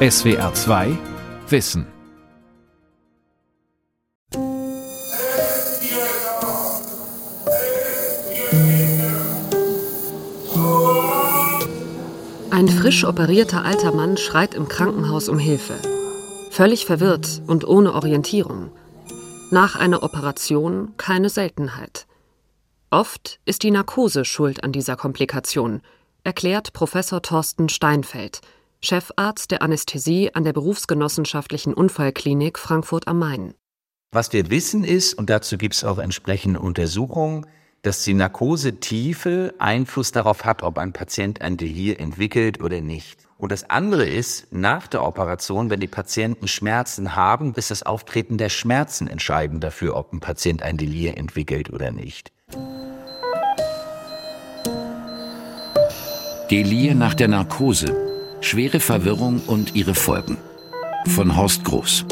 SWR 2 Wissen. Ein frisch operierter alter Mann schreit im Krankenhaus um Hilfe. Völlig verwirrt und ohne Orientierung. Nach einer Operation keine Seltenheit. Oft ist die Narkose schuld an dieser Komplikation, erklärt Professor Thorsten Steinfeld, Chefarzt der Anästhesie an der Berufsgenossenschaftlichen Unfallklinik Frankfurt am Main. Was wir wissen ist, und dazu gibt es auch entsprechende Untersuchungen, dass die Narkosetiefe Einfluss darauf hat, ob ein Patient ein Delir entwickelt oder nicht. Und das andere ist, nach der Operation, wenn die Patienten Schmerzen haben, ist das Auftreten der Schmerzen entscheidend dafür, ob ein Patient ein Delir entwickelt oder nicht. Delir nach der Narkose Schwere Verwirrung und ihre Folgen. Von Horst Groß.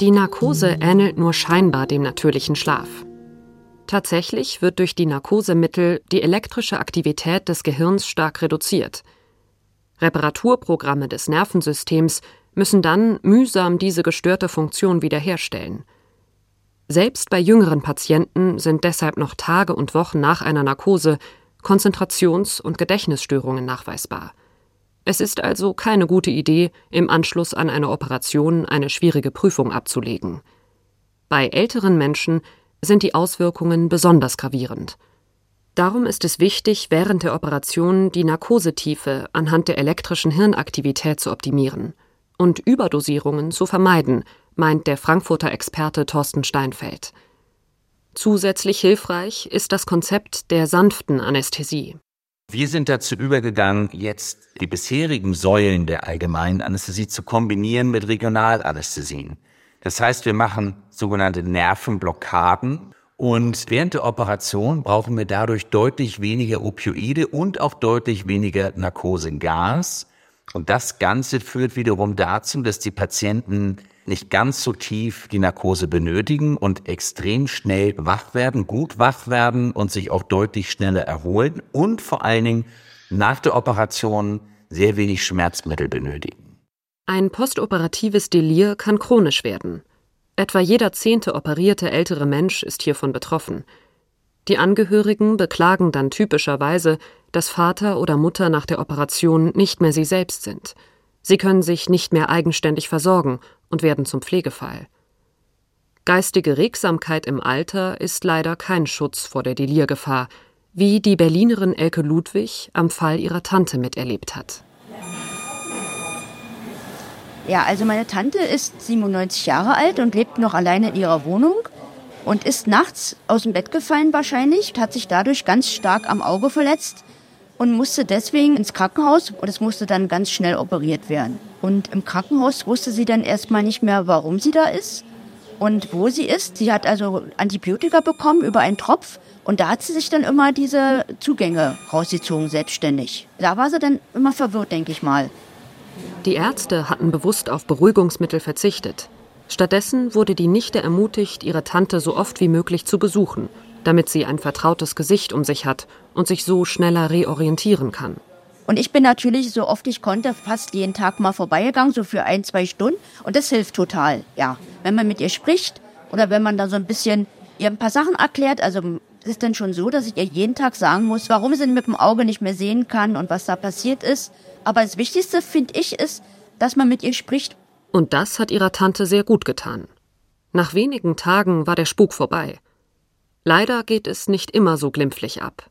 Die Narkose ähnelt nur scheinbar dem natürlichen Schlaf. Tatsächlich wird durch die Narkosemittel die elektrische Aktivität des Gehirns stark reduziert. Reparaturprogramme des Nervensystems müssen dann mühsam diese gestörte Funktion wiederherstellen. Selbst bei jüngeren Patienten sind deshalb noch Tage und Wochen nach einer Narkose Konzentrations- und Gedächtnisstörungen nachweisbar. Es ist also keine gute Idee, im Anschluss an eine Operation eine schwierige Prüfung abzulegen. Bei älteren Menschen sind die Auswirkungen besonders gravierend. Darum ist es wichtig, während der Operation die Narkosetiefe anhand der elektrischen Hirnaktivität zu optimieren und Überdosierungen zu vermeiden, meint der Frankfurter Experte Thorsten Steinfeld. Zusätzlich hilfreich ist das Konzept der sanften Anästhesie. Wir sind dazu übergegangen, jetzt die bisherigen Säulen der allgemeinen Anästhesie zu kombinieren mit Regionalanästhesien. Das heißt, wir machen sogenannte Nervenblockaden und während der Operation brauchen wir dadurch deutlich weniger Opioide und auch deutlich weniger Narkosegas. Und das Ganze führt wiederum dazu, dass die Patienten nicht ganz so tief die Narkose benötigen und extrem schnell wach werden, gut wach werden und sich auch deutlich schneller erholen und vor allen Dingen nach der Operation sehr wenig Schmerzmittel benötigen. Ein postoperatives Delir kann chronisch werden. Etwa jeder zehnte operierte ältere Mensch ist hiervon betroffen. Die Angehörigen beklagen dann typischerweise, dass Vater oder Mutter nach der Operation nicht mehr sie selbst sind. Sie können sich nicht mehr eigenständig versorgen und werden zum Pflegefall. Geistige Regsamkeit im Alter ist leider kein Schutz vor der Delirgefahr, wie die Berlinerin Elke Ludwig am Fall ihrer Tante miterlebt hat. Ja, also meine Tante ist 97 Jahre alt und lebt noch alleine in ihrer Wohnung und ist nachts aus dem Bett gefallen wahrscheinlich, hat sich dadurch ganz stark am Auge verletzt und musste deswegen ins Krankenhaus und es musste dann ganz schnell operiert werden. Und im Krankenhaus wusste sie dann erstmal nicht mehr, warum sie da ist und wo sie ist. Sie hat also Antibiotika bekommen über einen Tropf und da hat sie sich dann immer diese Zugänge rausgezogen, selbstständig. Da war sie dann immer verwirrt, denke ich mal. Die Ärzte hatten bewusst auf Beruhigungsmittel verzichtet. Stattdessen wurde die Nichte ermutigt, ihre Tante so oft wie möglich zu besuchen damit sie ein vertrautes Gesicht um sich hat und sich so schneller reorientieren kann. Und ich bin natürlich, so oft ich konnte, fast jeden Tag mal vorbeigegangen, so für ein, zwei Stunden. Und das hilft total, ja. Wenn man mit ihr spricht oder wenn man da so ein bisschen ihr ein paar Sachen erklärt, also es ist dann schon so, dass ich ihr jeden Tag sagen muss, warum sie mit dem Auge nicht mehr sehen kann und was da passiert ist. Aber das Wichtigste, finde ich, ist, dass man mit ihr spricht. Und das hat ihrer Tante sehr gut getan. Nach wenigen Tagen war der Spuk vorbei. Leider geht es nicht immer so glimpflich ab.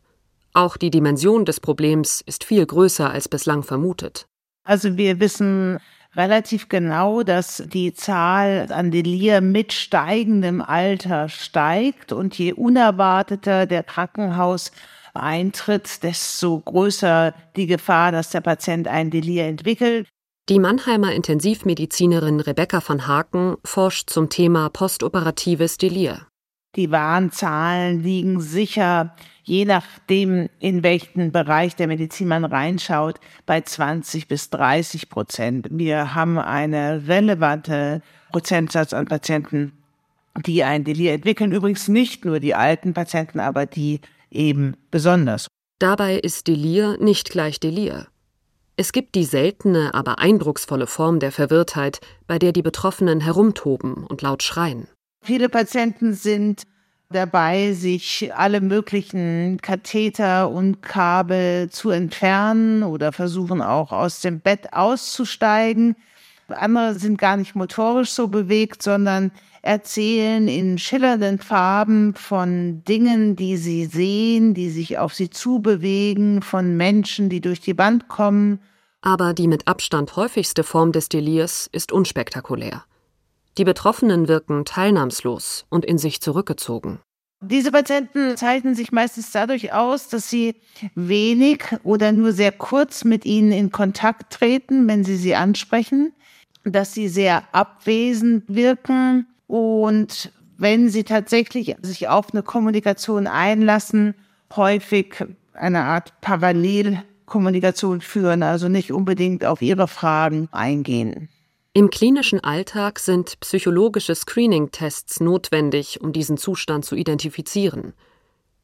Auch die Dimension des Problems ist viel größer als bislang vermutet. Also wir wissen relativ genau, dass die Zahl an Delir mit steigendem Alter steigt und je unerwarteter der Krankenhauseintritt, desto größer die Gefahr, dass der Patient ein Delir entwickelt. Die Mannheimer Intensivmedizinerin Rebecca van Haken forscht zum Thema postoperatives Delir. Die Warnzahlen liegen sicher, je nachdem, in welchen Bereich der Medizin man reinschaut, bei 20 bis 30 Prozent. Wir haben eine relevante Prozentsatz an Patienten, die ein Delir entwickeln. Übrigens nicht nur die alten Patienten, aber die eben besonders. Dabei ist Delir nicht gleich Delir. Es gibt die seltene, aber eindrucksvolle Form der Verwirrtheit, bei der die Betroffenen herumtoben und laut schreien. Viele Patienten sind dabei, sich alle möglichen Katheter und Kabel zu entfernen oder versuchen auch aus dem Bett auszusteigen. Andere sind gar nicht motorisch so bewegt, sondern erzählen in schillernden Farben von Dingen, die sie sehen, die sich auf sie zubewegen, von Menschen, die durch die Wand kommen. Aber die mit Abstand häufigste Form des Delirs ist unspektakulär. Die Betroffenen wirken teilnahmslos und in sich zurückgezogen. Diese Patienten zeichnen sich meistens dadurch aus, dass sie wenig oder nur sehr kurz mit ihnen in Kontakt treten, wenn sie sie ansprechen, dass sie sehr abwesend wirken und wenn sie tatsächlich sich auf eine Kommunikation einlassen, häufig eine Art Parallelkommunikation führen, also nicht unbedingt auf ihre Fragen eingehen. Im klinischen Alltag sind psychologische Screening-Tests notwendig, um diesen Zustand zu identifizieren.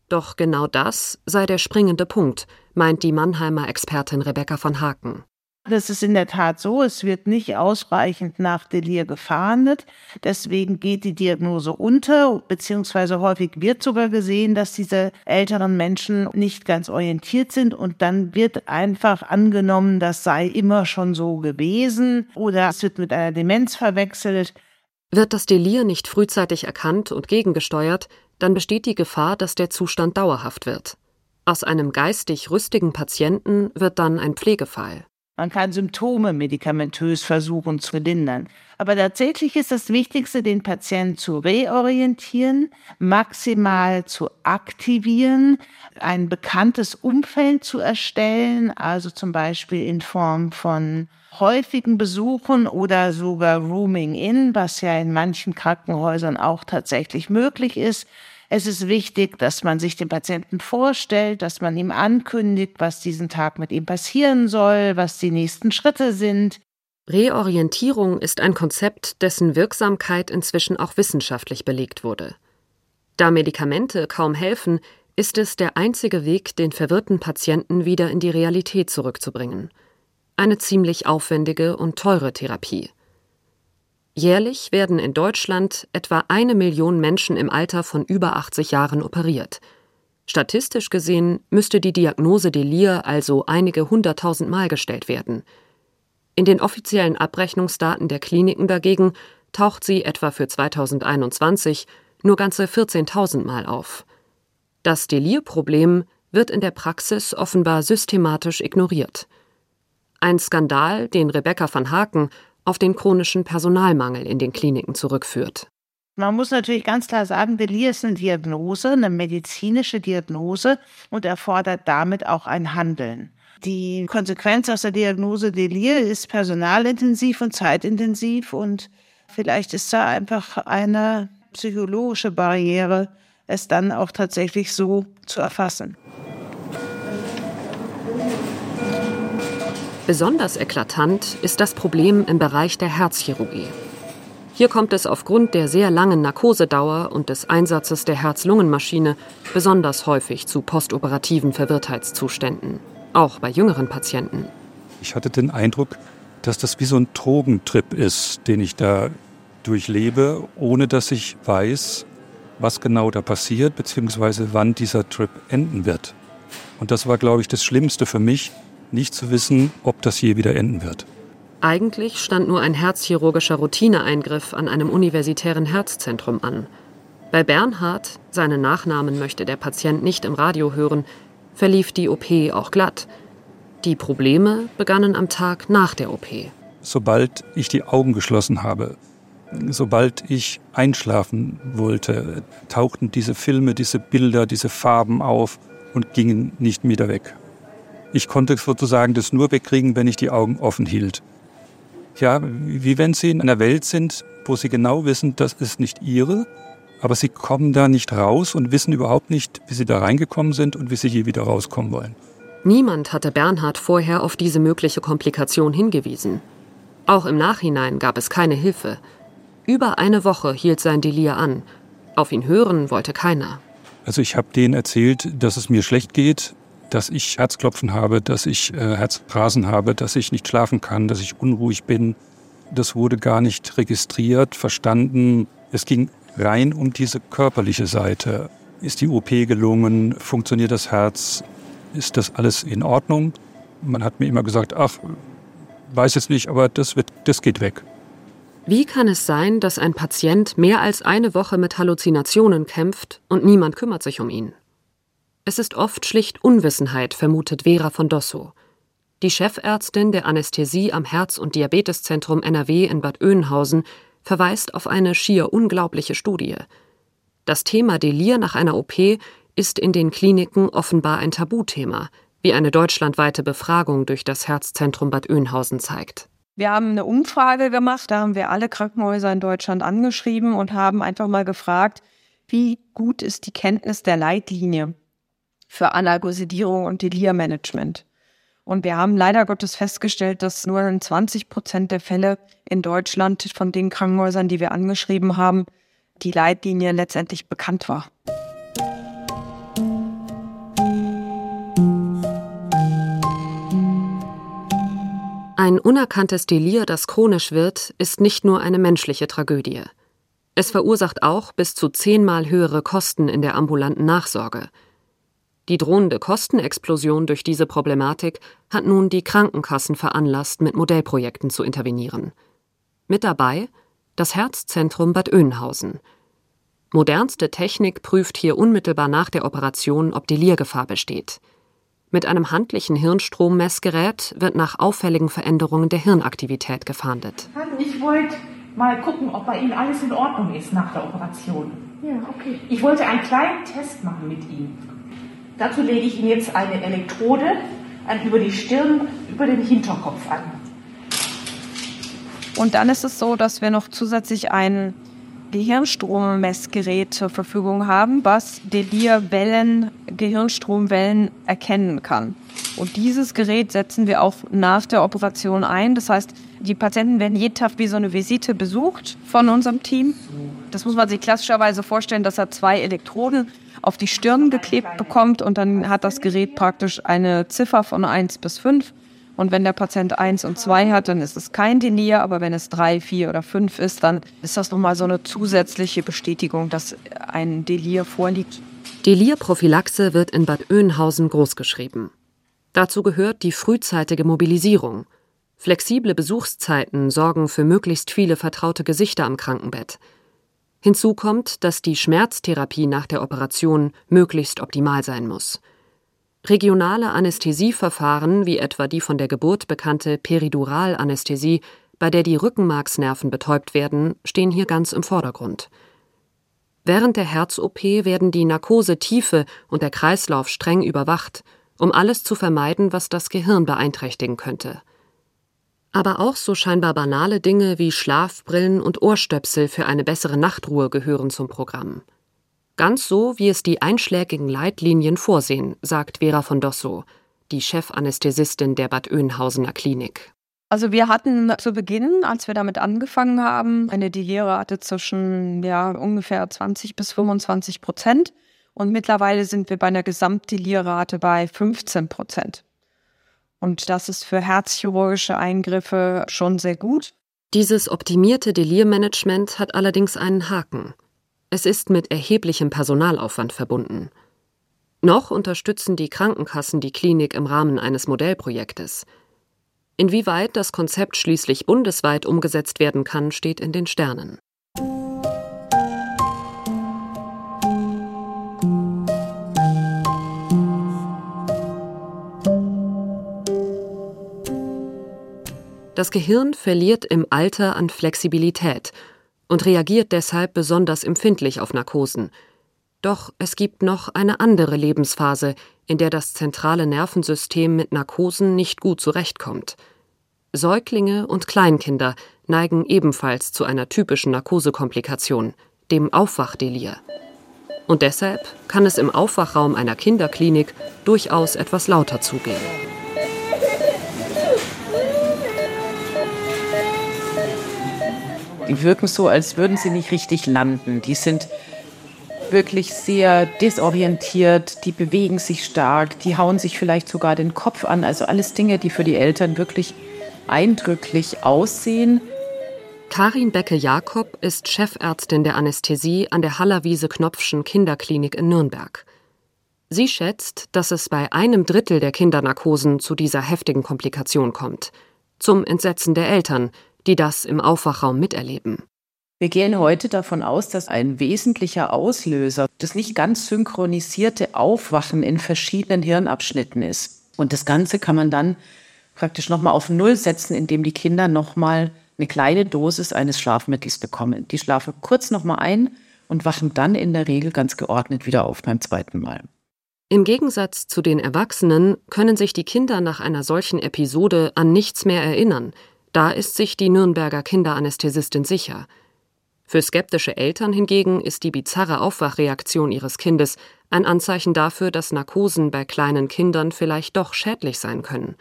Doch genau das sei der springende Punkt, meint die Mannheimer Expertin Rebecca von Haken. Das ist in der Tat so. Es wird nicht ausreichend nach Delir gefahndet. Deswegen geht die Diagnose unter, beziehungsweise häufig wird sogar gesehen, dass diese älteren Menschen nicht ganz orientiert sind und dann wird einfach angenommen, das sei immer schon so gewesen oder es wird mit einer Demenz verwechselt. Wird das Delir nicht frühzeitig erkannt und gegengesteuert, dann besteht die Gefahr, dass der Zustand dauerhaft wird. Aus einem geistig rüstigen Patienten wird dann ein Pflegefall. Man kann Symptome medikamentös versuchen zu lindern. Aber tatsächlich ist das Wichtigste, den Patienten zu reorientieren, maximal zu aktivieren, ein bekanntes Umfeld zu erstellen, also zum Beispiel in Form von häufigen Besuchen oder sogar Rooming in, was ja in manchen Krankenhäusern auch tatsächlich möglich ist. Es ist wichtig, dass man sich den Patienten vorstellt, dass man ihm ankündigt, was diesen Tag mit ihm passieren soll, was die nächsten Schritte sind. Reorientierung ist ein Konzept, dessen Wirksamkeit inzwischen auch wissenschaftlich belegt wurde. Da Medikamente kaum helfen, ist es der einzige Weg, den verwirrten Patienten wieder in die Realität zurückzubringen. Eine ziemlich aufwendige und teure Therapie. Jährlich werden in Deutschland etwa eine Million Menschen im Alter von über 80 Jahren operiert. Statistisch gesehen müsste die Diagnose Delir also einige hunderttausend Mal gestellt werden. In den offiziellen Abrechnungsdaten der Kliniken dagegen taucht sie etwa für 2021 nur ganze 14.000 Mal auf. Das Delirproblem wird in der Praxis offenbar systematisch ignoriert. Ein Skandal, den Rebecca van Haken auf den chronischen Personalmangel in den Kliniken zurückführt. Man muss natürlich ganz klar sagen, Delir ist eine Diagnose, eine medizinische Diagnose und erfordert damit auch ein Handeln. Die Konsequenz aus der Diagnose Delir ist personalintensiv und zeitintensiv und vielleicht ist da einfach eine psychologische Barriere, es dann auch tatsächlich so zu erfassen. Besonders eklatant ist das Problem im Bereich der Herzchirurgie. Hier kommt es aufgrund der sehr langen Narkosedauer und des Einsatzes der Herz-Lungen-Maschine besonders häufig zu postoperativen Verwirrtheitszuständen, auch bei jüngeren Patienten. Ich hatte den Eindruck, dass das wie so ein Drogentrip ist, den ich da durchlebe, ohne dass ich weiß, was genau da passiert, beziehungsweise wann dieser Trip enden wird. Und das war, glaube ich, das Schlimmste für mich, nicht zu wissen, ob das je wieder enden wird. Eigentlich stand nur ein herzchirurgischer Routineeingriff an einem universitären Herzzentrum an. Bei Bernhard, seinen Nachnamen möchte der Patient nicht im Radio hören, verlief die OP auch glatt. Die Probleme begannen am Tag nach der OP. Sobald ich die Augen geschlossen habe, sobald ich einschlafen wollte, tauchten diese Filme, diese Bilder, diese Farben auf und gingen nicht wieder weg. Ich konnte sozusagen das nur wegkriegen, wenn ich die Augen offen hielt. Ja, wie wenn Sie in einer Welt sind, wo Sie genau wissen, das ist nicht Ihre, aber Sie kommen da nicht raus und wissen überhaupt nicht, wie Sie da reingekommen sind und wie Sie je wieder rauskommen wollen. Niemand hatte Bernhard vorher auf diese mögliche Komplikation hingewiesen. Auch im Nachhinein gab es keine Hilfe. Über eine Woche hielt sein Delir an. Auf ihn hören wollte keiner. Also ich habe denen erzählt, dass es mir schlecht geht, dass ich Herzklopfen habe, dass ich äh, Herzrasen habe, dass ich nicht schlafen kann, dass ich unruhig bin. Das wurde gar nicht registriert, verstanden. Es ging rein um diese körperliche Seite. Ist die OP gelungen? Funktioniert das Herz? Ist das alles in Ordnung? Man hat mir immer gesagt, ach, weiß jetzt nicht, aber das, wird, das geht weg. Wie kann es sein, dass ein Patient mehr als eine Woche mit Halluzinationen kämpft und niemand kümmert sich um ihn? Es ist oft schlicht Unwissenheit, vermutet Vera von Dosso. Die Chefärztin der Anästhesie am Herz- und Diabeteszentrum NRW in Bad Oeynhausen verweist auf eine schier unglaubliche Studie. Das Thema Delir nach einer OP ist in den Kliniken offenbar ein Tabuthema, wie eine deutschlandweite Befragung durch das Herzzentrum Bad Oeynhausen zeigt. Wir haben eine Umfrage gemacht, da haben wir alle Krankenhäuser in Deutschland angeschrieben und haben einfach mal gefragt, wie gut ist die Kenntnis der Leitlinie für Analgosidierung und Delirmanagement. Und wir haben leider Gottes festgestellt, dass nur in 20 Prozent der Fälle in Deutschland von den Krankenhäusern, die wir angeschrieben haben, die Leitlinie letztendlich bekannt war. Ein unerkanntes Delir, das chronisch wird, ist nicht nur eine menschliche Tragödie. Es verursacht auch bis zu zehnmal höhere Kosten in der ambulanten Nachsorge. Die drohende Kostenexplosion durch diese Problematik hat nun die Krankenkassen veranlasst, mit Modellprojekten zu intervenieren. Mit dabei das Herzzentrum Bad Oeynhausen. Modernste Technik prüft hier unmittelbar nach der Operation, ob Delirgefahr besteht. Mit einem handlichen Hirnstrommessgerät wird nach auffälligen Veränderungen der Hirnaktivität gefahndet. Ich wollte mal gucken, ob bei Ihnen alles in Ordnung ist nach der Operation. Ja, okay. Ich wollte einen kleinen Test machen mit Ihnen. Dazu lege ich Ihnen jetzt eine Elektrode über die Stirn, über den Hinterkopf an. Und dann ist es so, dass wir noch zusätzlich einen Gehirnstrommessgerät zur Verfügung haben, was Delirwellen, Gehirnstromwellen erkennen kann. Und dieses Gerät setzen wir auch nach der Operation ein. Das heißt, die Patienten werden jeden Tag wie so eine Visite besucht von unserem Team. Das muss man sich klassischerweise vorstellen, dass er zwei Elektroden auf die Stirn geklebt bekommt und dann hat das Gerät praktisch eine Ziffer von 1 bis 5 und wenn der Patient 1 und 2 hat, dann ist es kein Delir, aber wenn es 3, 4 oder 5 ist, dann ist das nochmal so eine zusätzliche Bestätigung, dass ein Delir vorliegt. Delirprophylaxe wird in Bad Oeynhausen großgeschrieben. Dazu gehört die frühzeitige Mobilisierung. Flexible Besuchszeiten sorgen für möglichst viele vertraute Gesichter am Krankenbett. Hinzu kommt, dass die Schmerztherapie nach der Operation möglichst optimal sein muss. Regionale Anästhesieverfahren, wie etwa die von der Geburt bekannte Periduralanästhesie, bei der die Rückenmarksnerven betäubt werden, stehen hier ganz im Vordergrund. Während der Herz-OP werden die Narkosetiefe und der Kreislauf streng überwacht, um alles zu vermeiden, was das Gehirn beeinträchtigen könnte. Aber auch so scheinbar banale Dinge wie Schlafbrillen und Ohrstöpsel für eine bessere Nachtruhe gehören zum Programm. Ganz so, wie es die einschlägigen Leitlinien vorsehen, sagt Vera von Dosso, die Chefanästhesistin der Bad Oeynhausener Klinik. Also wir hatten zu Beginn, als wir damit angefangen haben, eine Delirrate zwischen ja, ungefähr 20 bis 25 Prozent. Und mittlerweile sind wir bei einer Gesamtdelirrate bei 15 Prozent. Und das ist für herzchirurgische Eingriffe schon sehr gut. Dieses optimierte Delirmanagement hat allerdings einen Haken. Es ist mit erheblichem Personalaufwand verbunden. Noch unterstützen die Krankenkassen die Klinik im Rahmen eines Modellprojektes. Inwieweit das Konzept schließlich bundesweit umgesetzt werden kann, steht in den Sternen. Das Gehirn verliert im Alter an Flexibilität und reagiert deshalb besonders empfindlich auf Narkosen. Doch es gibt noch eine andere Lebensphase, in der das zentrale Nervensystem mit Narkosen nicht gut zurechtkommt. Säuglinge und Kleinkinder neigen ebenfalls zu einer typischen Narkosekomplikation, dem Aufwachdelir. Und deshalb kann es im Aufwachraum einer Kinderklinik durchaus etwas lauter zugehen. Die wirken so, als würden sie nicht richtig landen. Die sind wirklich sehr desorientiert, die bewegen sich stark, die hauen sich vielleicht sogar den Kopf an. Also alles Dinge, die für die Eltern wirklich eindrücklich aussehen. Karin Becke-Jakob ist Chefärztin der Anästhesie an der Hallerwiese-Knopfschen Kinderklinik in Nürnberg. Sie schätzt, dass es bei einem Drittel der Kindernarkosen zu dieser heftigen Komplikation kommt. Zum Entsetzen der Eltern, die das im Aufwachraum miterleben. Wir gehen heute davon aus, dass ein wesentlicher Auslöser das nicht ganz synchronisierte Aufwachen in verschiedenen Hirnabschnitten ist. Und das Ganze kann man dann praktisch nochmal auf Null setzen, indem die Kinder nochmal eine kleine Dosis eines Schlafmittels bekommen. Die schlafen kurz nochmal ein und wachen dann in der Regel ganz geordnet wieder auf beim zweiten Mal. Im Gegensatz zu den Erwachsenen können sich die Kinder nach einer solchen Episode an nichts mehr erinnern. Da ist sich die Nürnberger Kinderanästhesistin sicher. Für skeptische Eltern hingegen ist die bizarre Aufwachreaktion ihres Kindes ein Anzeichen dafür, dass Narkosen bei kleinen Kindern vielleicht doch schädlich sein können.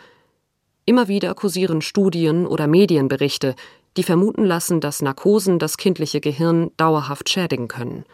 Immer wieder kursieren Studien oder Medienberichte, die vermuten lassen, dass Narkosen das kindliche Gehirn dauerhaft schädigen können.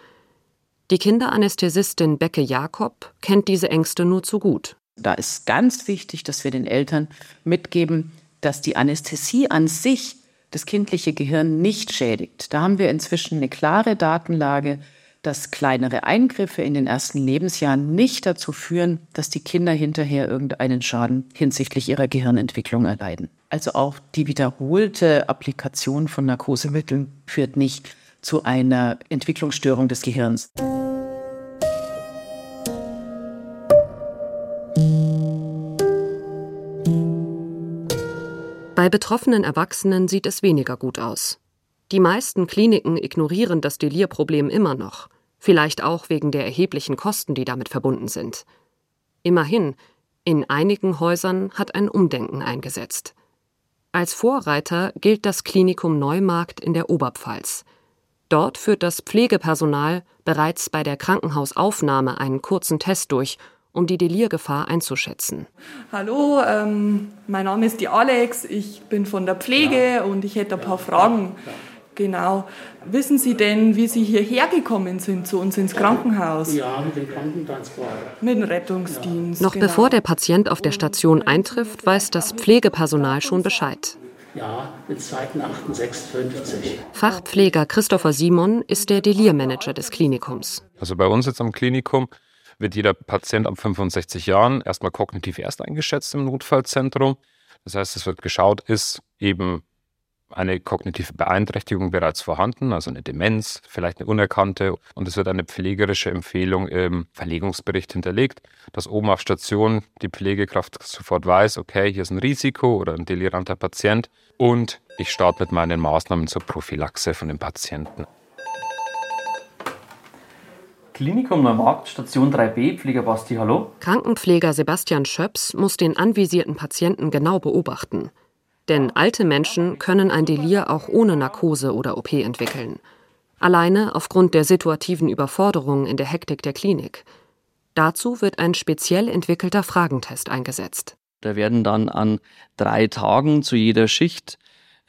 Die Kinderanästhesistin Becke Jakob kennt diese Ängste nur zu gut. Da ist ganz wichtig, dass wir den Eltern mitgeben, dass die Anästhesie an sich das kindliche Gehirn nicht schädigt. Da haben wir inzwischen eine klare Datenlage, dass kleinere Eingriffe in den ersten Lebensjahren nicht dazu führen, dass die Kinder hinterher irgendeinen Schaden hinsichtlich ihrer Gehirnentwicklung erleiden. Also auch die wiederholte Applikation von Narkosemitteln führt nicht zu einer Entwicklungsstörung des Gehirns. Bei betroffenen Erwachsenen sieht es weniger gut aus. Die meisten Kliniken ignorieren das Delirproblem immer noch, vielleicht auch wegen der erheblichen Kosten, die damit verbunden sind. Immerhin, in einigen Häusern hat ein Umdenken eingesetzt. Als Vorreiter gilt das Klinikum Neumarkt in der Oberpfalz. Dort führt das Pflegepersonal bereits bei der Krankenhausaufnahme einen kurzen Test durch um die Delirgefahr einzuschätzen. Hallo, ähm, mein Name ist die Alex, ich bin von der Pflege ja. und ich hätte ein paar Fragen. Ja. Genau. Wissen Sie denn, wie Sie hierher gekommen sind zu uns ins Krankenhaus? Ja, mit dem Krankentransport. Mit dem Rettungsdienst. Noch genau. bevor der Patient auf der Station eintrifft, weiß das Pflegepersonal schon Bescheid. Ja, mit 2.8.650. Fachpfleger Christopher Simon ist der Delirmanager des Klinikums. Also bei uns jetzt am Klinikum wird jeder Patient ab 65 Jahren erstmal kognitiv erst eingeschätzt im Notfallzentrum. Das heißt, es wird geschaut, ist eben eine kognitive Beeinträchtigung bereits vorhanden, also eine Demenz, vielleicht eine unerkannte. Und es wird eine pflegerische Empfehlung im Verlegungsbericht hinterlegt, dass oben auf Station die Pflegekraft sofort weiß, okay, hier ist ein Risiko oder ein deliranter Patient und ich starte mit meinen Maßnahmen zur Prophylaxe von dem Patienten. Klinikum Neumarkt, Station 3b, Pfleger Basti, hallo. Krankenpfleger Sebastian Schöps muss den anvisierten Patienten genau beobachten. Denn alte Menschen können ein Delir auch ohne Narkose oder OP entwickeln. Alleine aufgrund der situativen Überforderung in der Hektik der Klinik. Dazu wird ein speziell entwickelter Fragentest eingesetzt. Da werden dann an drei Tagen zu jeder Schicht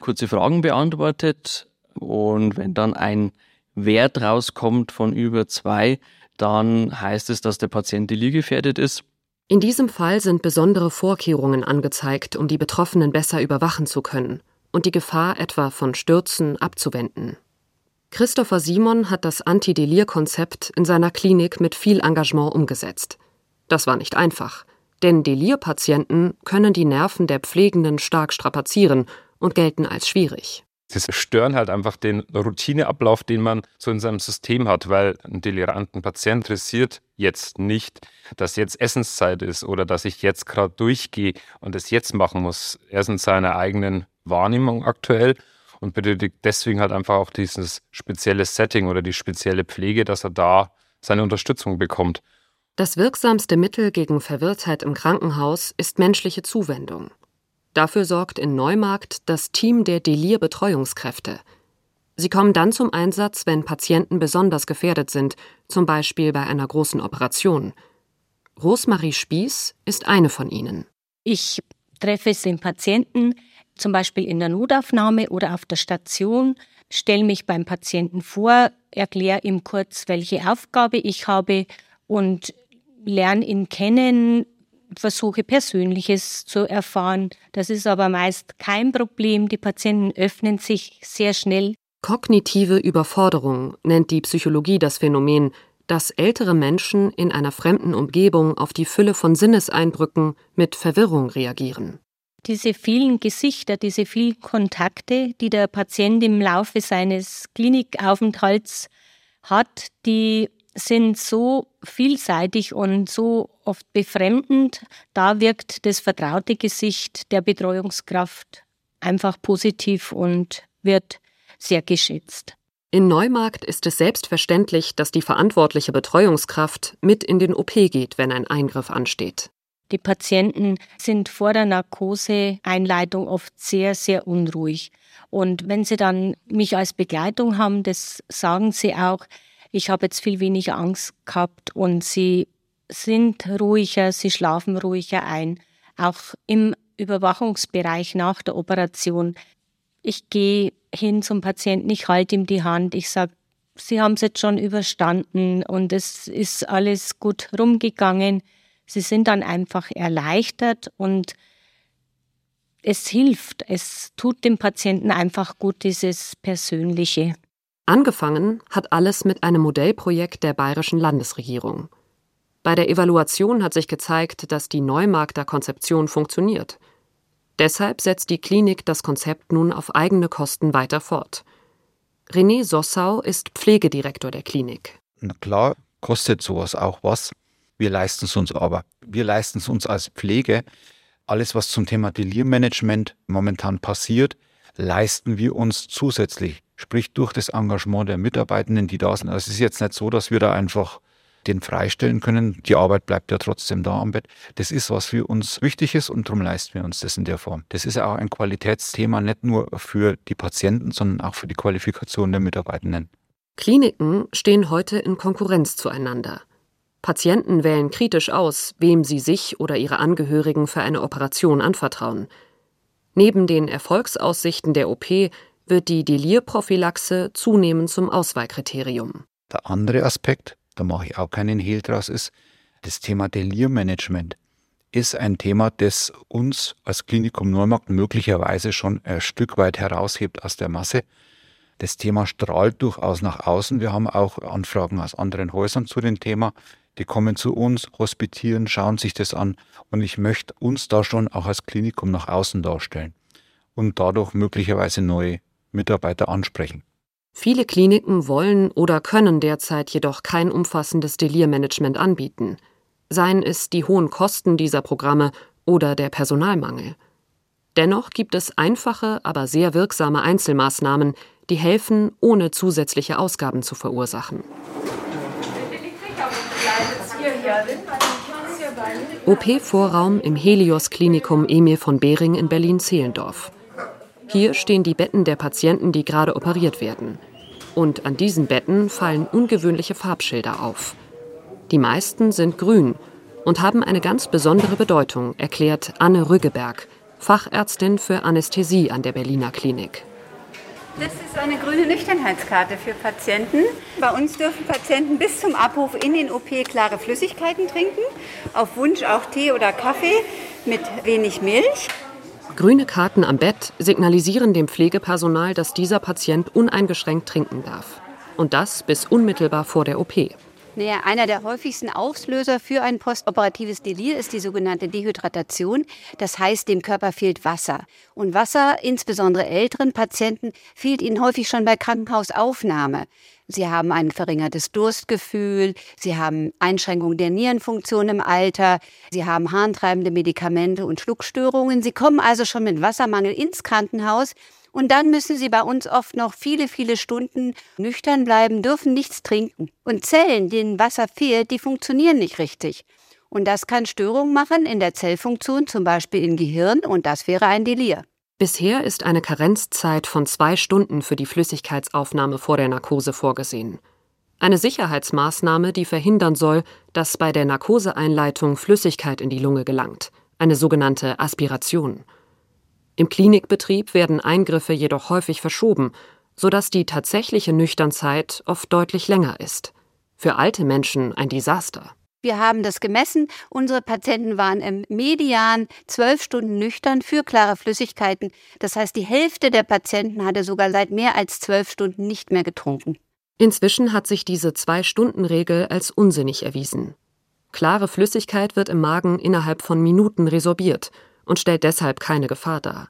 kurze Fragen beantwortet. Und wenn dann ein Wert rauskommt von über zwei, dann heißt es, dass der Patient delirgefährdet ist. In diesem Fall sind besondere Vorkehrungen angezeigt, um die Betroffenen besser überwachen zu können und die Gefahr etwa von Stürzen abzuwenden. Christopher Simon hat das Anti-Delir-Konzept in seiner Klinik mit viel Engagement umgesetzt. Das war nicht einfach, denn Delir-Patienten können die Nerven der Pflegenden stark strapazieren und gelten als schwierig. Sie stören halt einfach den Routineablauf, den man so in seinem System hat, weil ein deliranten Patient interessiert jetzt nicht, dass jetzt Essenszeit ist oder dass ich jetzt gerade durchgehe und es jetzt machen muss. Er ist in seiner eigenen Wahrnehmung aktuell und benötigt deswegen halt einfach auch dieses spezielle Setting oder die spezielle Pflege, dass er da seine Unterstützung bekommt. Das wirksamste Mittel gegen Verwirrtheit im Krankenhaus ist menschliche Zuwendung. Dafür sorgt in Neumarkt das Team der Delir-Betreuungskräfte. Sie kommen dann zum Einsatz, wenn Patienten besonders gefährdet sind, zum Beispiel bei einer großen Operation. Rosmarie Spieß ist eine von ihnen. Ich treffe den Patienten zum Beispiel in der Notaufnahme oder auf der Station, stelle mich beim Patienten vor, erkläre ihm kurz, welche Aufgabe ich habe und lerne ihn kennen, versuche Persönliches zu erfahren. Das ist aber meist kein Problem. Die Patienten öffnen sich sehr schnell. Kognitive Überforderung nennt die Psychologie das Phänomen, dass ältere Menschen in einer fremden Umgebung auf die Fülle von Sinneseindrücken mit Verwirrung reagieren. Diese vielen Gesichter, diese vielen Kontakte, die der Patient im Laufe seines Klinikaufenthalts hat, die sind so vielseitig und so oft befremdend. Da wirkt das vertraute Gesicht der Betreuungskraft einfach positiv und wird sehr geschätzt. In Neumarkt ist es selbstverständlich, dass die verantwortliche Betreuungskraft mit in den OP geht, wenn ein Eingriff ansteht. Die Patienten sind vor der Narkoseeinleitung oft sehr, sehr unruhig. Und wenn sie dann mich als Begleitung haben, das sagen sie auch, ich habe jetzt viel weniger Angst gehabt und sie sind ruhiger, sie schlafen ruhiger ein. Auch im Überwachungsbereich nach der Operation. Ich gehe hin zum Patienten, ich halte ihm die Hand, ich sage, Sie haben es jetzt schon überstanden und es ist alles gut rumgegangen. Sie sind dann einfach erleichtert und es hilft, es tut dem Patienten einfach gut, dieses Persönliche. Angefangen hat alles mit einem Modellprojekt der bayerischen Landesregierung. Bei der Evaluation hat sich gezeigt, dass die Neumarkter Konzeption funktioniert. Deshalb setzt die Klinik das Konzept nun auf eigene Kosten weiter fort. René Sossau ist Pflegedirektor der Klinik. Na klar, kostet sowas auch was. Wir leisten es uns aber. Wir leisten es uns als Pflege. Alles, was zum Thema Delirmanagement momentan passiert, leisten wir uns zusätzlich sprich durch das Engagement der Mitarbeitenden, die da sind. Also es ist jetzt nicht so, dass wir da einfach den freistellen können. Die Arbeit bleibt ja trotzdem da am Bett. Das ist, was für uns wichtig ist und darum leisten wir uns das in der Form. Das ist ja auch ein Qualitätsthema, nicht nur für die Patienten, sondern auch für die Qualifikation der Mitarbeitenden. Kliniken stehen heute in Konkurrenz zueinander. Patienten wählen kritisch aus, wem sie sich oder ihre Angehörigen für eine Operation anvertrauen. Neben den Erfolgsaussichten der OP wird die Delirprophylaxe zunehmend zum Auswahlkriterium. Der andere Aspekt, da mache ich auch keinen Hehl draus, ist das Thema Delirmanagement ist ein Thema, das uns als Klinikum Neumarkt möglicherweise schon ein Stück weit heraushebt aus der Masse. Das Thema strahlt durchaus nach außen. Wir haben auch Anfragen aus anderen Häusern zu dem Thema. Die kommen zu uns, hospitieren, schauen sich das an. Und ich möchte uns da schon auch als Klinikum nach außen darstellen und dadurch möglicherweise neue Mitarbeiter ansprechen. Viele Kliniken wollen oder können derzeit jedoch kein umfassendes Delirmanagement anbieten, seien es die hohen Kosten dieser Programme oder der Personalmangel. Dennoch gibt es einfache, aber sehr wirksame Einzelmaßnahmen, die helfen, ohne zusätzliche Ausgaben zu verursachen. OP-Vorraum im Helios Klinikum Emil von Behring in Berlin-Zehlendorf. Hier stehen die Betten der Patienten, die gerade operiert werden. Und an diesen Betten fallen ungewöhnliche Farbschilder auf. Die meisten sind grün und haben eine ganz besondere Bedeutung, erklärt Anne Rüggeberg, Fachärztin für Anästhesie an der Berliner Klinik. Das ist eine grüne Nüchternheitskarte für Patienten. Bei uns dürfen Patienten bis zum Abruf in den OP klare Flüssigkeiten trinken, auf Wunsch auch Tee oder Kaffee mit wenig Milch. Grüne Karten am Bett signalisieren dem Pflegepersonal, dass dieser Patient uneingeschränkt trinken darf. Und das bis unmittelbar vor der OP. Naja, einer der häufigsten Auslöser für ein postoperatives Delir ist die sogenannte Dehydratation. Das heißt, dem Körper fehlt Wasser. Und Wasser, insbesondere älteren Patienten, fehlt ihnen häufig schon bei Krankenhausaufnahme. Sie haben ein verringertes Durstgefühl, sie haben Einschränkungen der Nierenfunktion im Alter, sie haben harntreibende Medikamente und Schluckstörungen. Sie kommen also schon mit Wassermangel ins Krankenhaus und dann müssen sie bei uns oft noch viele, viele Stunden nüchtern bleiben, dürfen nichts trinken. Und Zellen, denen Wasser fehlt, die funktionieren nicht richtig. Und das kann Störungen machen in der Zellfunktion, zum Beispiel im Gehirn, und das wäre ein Delir. Bisher ist eine Karenzzeit von zwei Stunden für die Flüssigkeitsaufnahme vor der Narkose vorgesehen. Eine Sicherheitsmaßnahme, die verhindern soll, dass bei der Narkoseeinleitung Flüssigkeit in die Lunge gelangt, eine sogenannte Aspiration. Im Klinikbetrieb werden Eingriffe jedoch häufig verschoben, sodass die tatsächliche Nüchternzeit oft deutlich länger ist. Für alte Menschen ein Desaster. Wir haben das gemessen. Unsere Patienten waren im Median zwölf Stunden nüchtern für klare Flüssigkeiten. Das heißt, die Hälfte der Patienten hatte sogar seit mehr als zwölf Stunden nicht mehr getrunken. Inzwischen hat sich diese Zwei-Stunden-Regel als unsinnig erwiesen. Klare Flüssigkeit wird im Magen innerhalb von Minuten resorbiert und stellt deshalb keine Gefahr dar.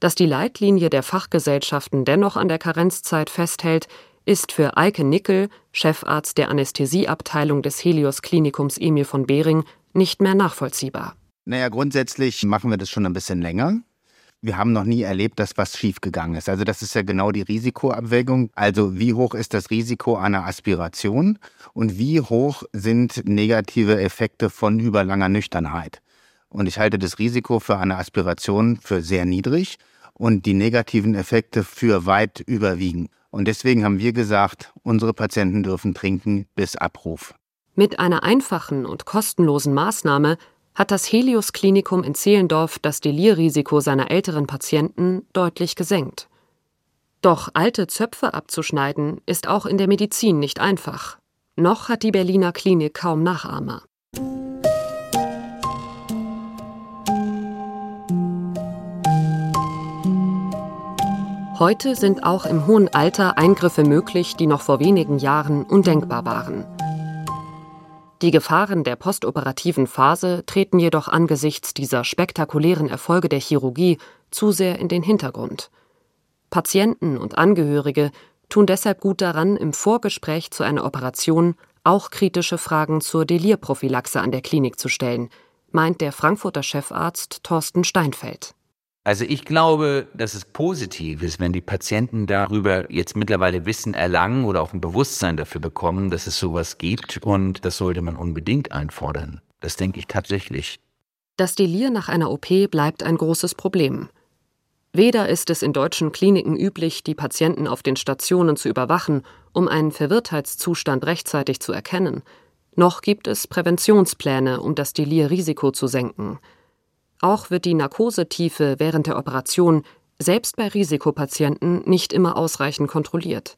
Dass die Leitlinie der Fachgesellschaften dennoch an der Karenzzeit festhält, ist für Eike Nickel, Chefarzt der Anästhesieabteilung des Helios Klinikums Emil von Behring, nicht mehr nachvollziehbar. Naja, grundsätzlich machen wir das schon ein bisschen länger. Wir haben noch nie erlebt, dass was schiefgegangen ist. Also das ist ja genau die Risikoabwägung. Also wie hoch ist das Risiko einer Aspiration und wie hoch sind negative Effekte von überlanger Nüchternheit. Und ich halte das Risiko für eine Aspiration für sehr niedrig und die negativen Effekte für weit überwiegen. Und deswegen haben wir gesagt, unsere Patienten dürfen trinken bis Abruf. Mit einer einfachen und kostenlosen Maßnahme hat das Helios Klinikum in Zehlendorf das Delirrisiko seiner älteren Patienten deutlich gesenkt. Doch alte Zöpfe abzuschneiden ist auch in der Medizin nicht einfach. Noch hat die Berliner Klinik kaum Nachahmer. Heute sind auch im hohen Alter Eingriffe möglich, die noch vor wenigen Jahren undenkbar waren. Die Gefahren der postoperativen Phase treten jedoch angesichts dieser spektakulären Erfolge der Chirurgie zu sehr in den Hintergrund. Patienten und Angehörige tun deshalb gut daran, im Vorgespräch zu einer Operation auch kritische Fragen zur Delirprophylaxe an der Klinik zu stellen, meint der Frankfurter Chefarzt Thorsten Steinfeld. Also ich glaube, dass es positiv ist, wenn die Patienten darüber jetzt mittlerweile Wissen erlangen oder auch ein Bewusstsein dafür bekommen, dass es sowas gibt und das sollte man unbedingt einfordern. Das denke ich tatsächlich. Das Delir nach einer OP bleibt ein großes Problem. Weder ist es in deutschen Kliniken üblich, die Patienten auf den Stationen zu überwachen, um einen Verwirrtheitszustand rechtzeitig zu erkennen, noch gibt es Präventionspläne, um das Delirrisiko zu senken. Auch wird die Narkosetiefe während der Operation selbst bei Risikopatienten nicht immer ausreichend kontrolliert.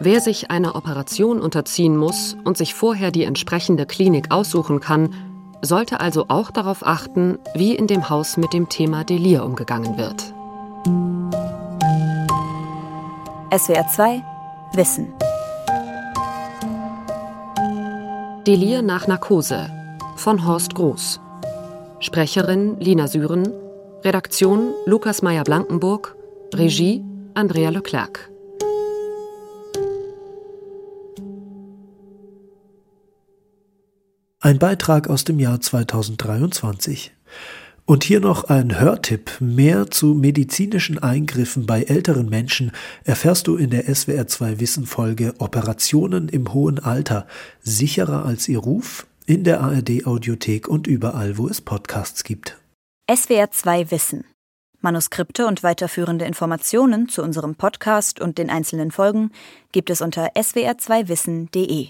Wer sich einer Operation unterziehen muss und sich vorher die entsprechende Klinik aussuchen kann, sollte also auch darauf achten, wie in dem Haus mit dem Thema Delir umgegangen wird. SWR 2 Wissen Delir nach Narkose von Horst Groß Sprecherin Lina Süren, Redaktion Lukas Meyer-Blankenburg, Regie Andrea Leclerc. Ein Beitrag aus dem Jahr 2023. Und hier noch ein Hörtipp. Mehr zu medizinischen Eingriffen bei älteren Menschen erfährst du in der SWR2 Wissen Folge Operationen im hohen Alter. Sicherer als ihr Ruf? In der ARD Audiothek und überall, wo es Podcasts gibt. SWR 2 Wissen. Manuskripte und weiterführende Informationen zu unserem Podcast und den einzelnen Folgen gibt es unter swr2wissen.de.